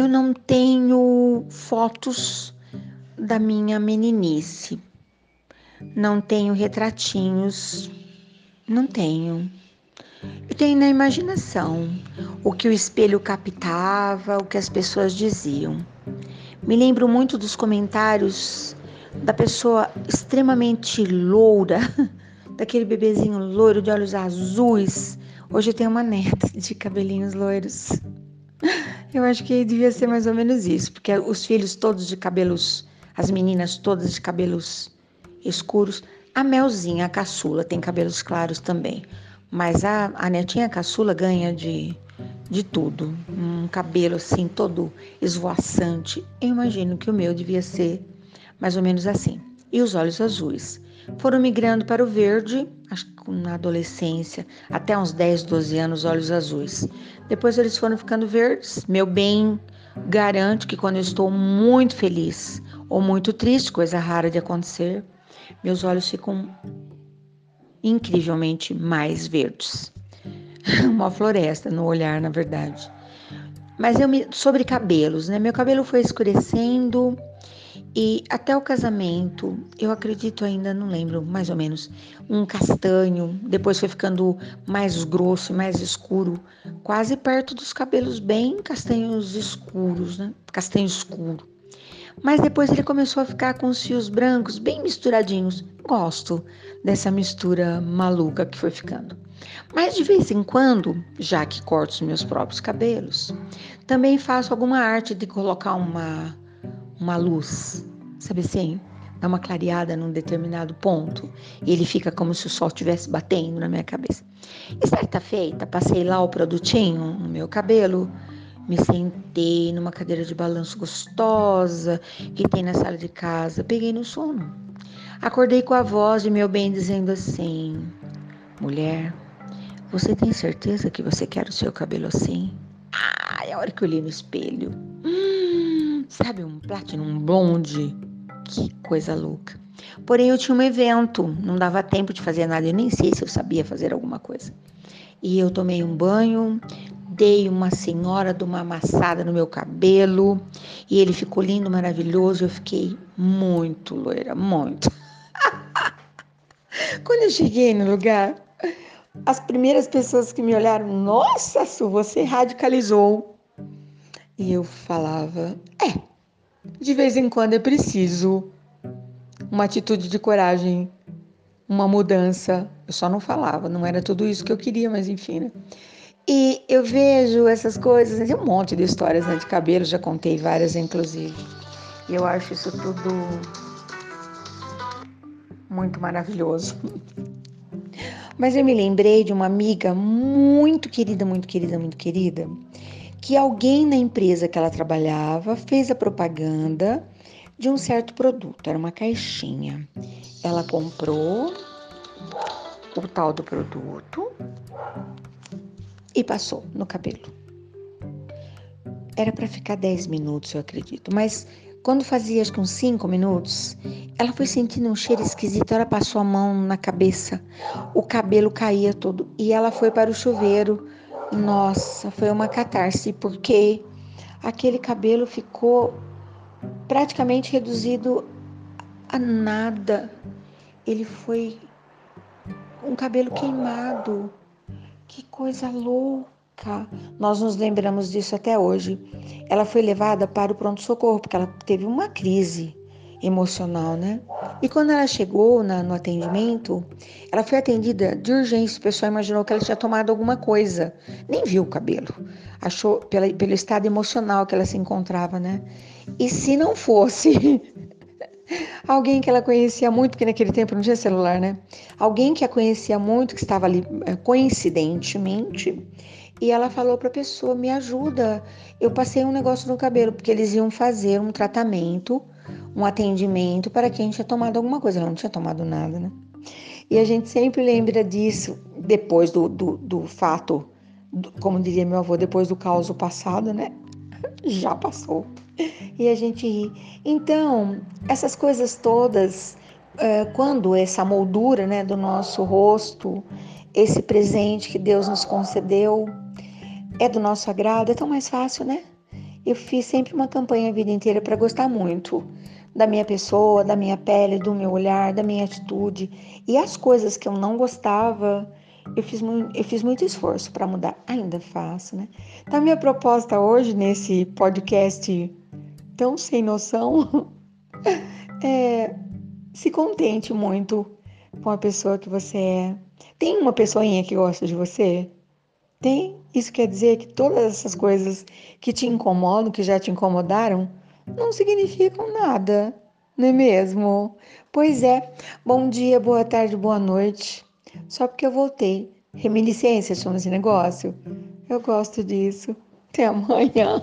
eu não tenho fotos da minha meninice. Não tenho retratinhos. Não tenho. Eu tenho na imaginação o que o espelho captava, o que as pessoas diziam. Me lembro muito dos comentários da pessoa extremamente loura, daquele bebezinho loiro de olhos azuis. Hoje eu tenho uma neta de cabelinhos loiros. Eu acho que devia ser mais ou menos isso, porque os filhos todos de cabelos, as meninas todas de cabelos escuros. A Melzinha, a caçula, tem cabelos claros também. Mas a, a netinha a caçula ganha de, de tudo. Um cabelo assim, todo esvoaçante. Eu imagino que o meu devia ser mais ou menos assim. E os olhos azuis. Foram migrando para o verde, acho que na adolescência, até uns 10, 12 anos, olhos azuis. Depois eles foram ficando verdes. Meu bem garante que quando eu estou muito feliz ou muito triste, coisa rara de acontecer, meus olhos ficam incrivelmente mais verdes. Uma floresta no olhar, na verdade. Mas eu me sobre cabelos, né? Meu cabelo foi escurecendo e até o casamento, eu acredito ainda, não lembro, mais ou menos, um castanho, depois foi ficando mais grosso, mais escuro, quase perto dos cabelos bem castanhos escuros, né? Castanho escuro. Mas depois ele começou a ficar com os fios brancos bem misturadinhos. Gosto dessa mistura maluca que foi ficando. Mas de vez em quando, já que corto os meus próprios cabelos, também faço alguma arte de colocar uma, uma luz, sabe assim? Dá uma clareada num determinado ponto e ele fica como se o sol estivesse batendo na minha cabeça. E certa feita, passei lá o produtinho no meu cabelo me sentei numa cadeira de balanço gostosa que tem na sala de casa. Peguei no sono. Acordei com a voz de meu bem dizendo assim: Mulher, você tem certeza que você quer o seu cabelo assim? Ah, é a hora que eu olhei no espelho. Sabe, um platinum blonde? Que coisa louca. Porém, eu tinha um evento, não dava tempo de fazer nada, eu nem sei se eu sabia fazer alguma coisa. E eu tomei um banho, dei uma senhora de uma amassada no meu cabelo e ele ficou lindo, maravilhoso. Eu fiquei muito loira, muito. Quando eu cheguei no lugar, as primeiras pessoas que me olharam, nossa, Su, você radicalizou. E eu falava, é, de vez em quando é preciso uma atitude de coragem, uma mudança. Eu só não falava, não era tudo isso que eu queria, mas enfim, né? E eu vejo essas coisas, tem um monte de histórias né, de cabelo, já contei várias, inclusive. E eu acho isso tudo muito maravilhoso. Mas eu me lembrei de uma amiga muito querida, muito querida, muito querida, que alguém na empresa que ela trabalhava fez a propaganda de um certo produto, era uma caixinha. Ela comprou o tal do produto e passou no cabelo. Era para ficar 10 minutos, eu acredito, mas quando fazia acho que uns 5 minutos, ela foi sentindo um cheiro esquisito, ela passou a mão na cabeça, o cabelo caía todo e ela foi para o chuveiro. Nossa, foi uma catarse, porque aquele cabelo ficou praticamente reduzido a nada. Ele foi um cabelo queimado. Que coisa louca! Nós nos lembramos disso até hoje. Ela foi levada para o pronto-socorro, porque ela teve uma crise emocional, né? E quando ela chegou na, no atendimento, ela foi atendida de urgência. O pessoal imaginou que ela tinha tomado alguma coisa, nem viu o cabelo, achou pela, pelo estado emocional que ela se encontrava, né? E se não fosse Alguém que ela conhecia muito, porque naquele tempo não tinha celular, né? Alguém que a conhecia muito, que estava ali eh, coincidentemente, e ela falou para a pessoa: me ajuda, eu passei um negócio no cabelo, porque eles iam fazer um tratamento, um atendimento para quem tinha tomado alguma coisa. Ela não tinha tomado nada, né? E a gente sempre lembra disso depois do, do, do fato, do, como diria meu avô, depois do caos passado, né? Já passou e a gente ri. Então, essas coisas todas, é, quando essa moldura né, do nosso rosto, esse presente que Deus nos concedeu, é do nosso agrado, é tão mais fácil, né? eu fiz sempre uma campanha a vida inteira para gostar muito da minha pessoa, da minha pele, do meu olhar, da minha atitude. E as coisas que eu não gostava, eu fiz, eu fiz muito esforço para mudar. Ainda faço, né? Então, minha proposta hoje, nesse podcast tão sem noção, é se contente muito com a pessoa que você é. Tem uma pessoinha que gosta de você? Tem? Isso quer dizer que todas essas coisas que te incomodam, que já te incomodaram, não significam nada, não é mesmo? Pois é. Bom dia, boa tarde, boa noite. Só porque eu voltei. Reminiscência chama esse negócio. Eu gosto disso. Até amanhã.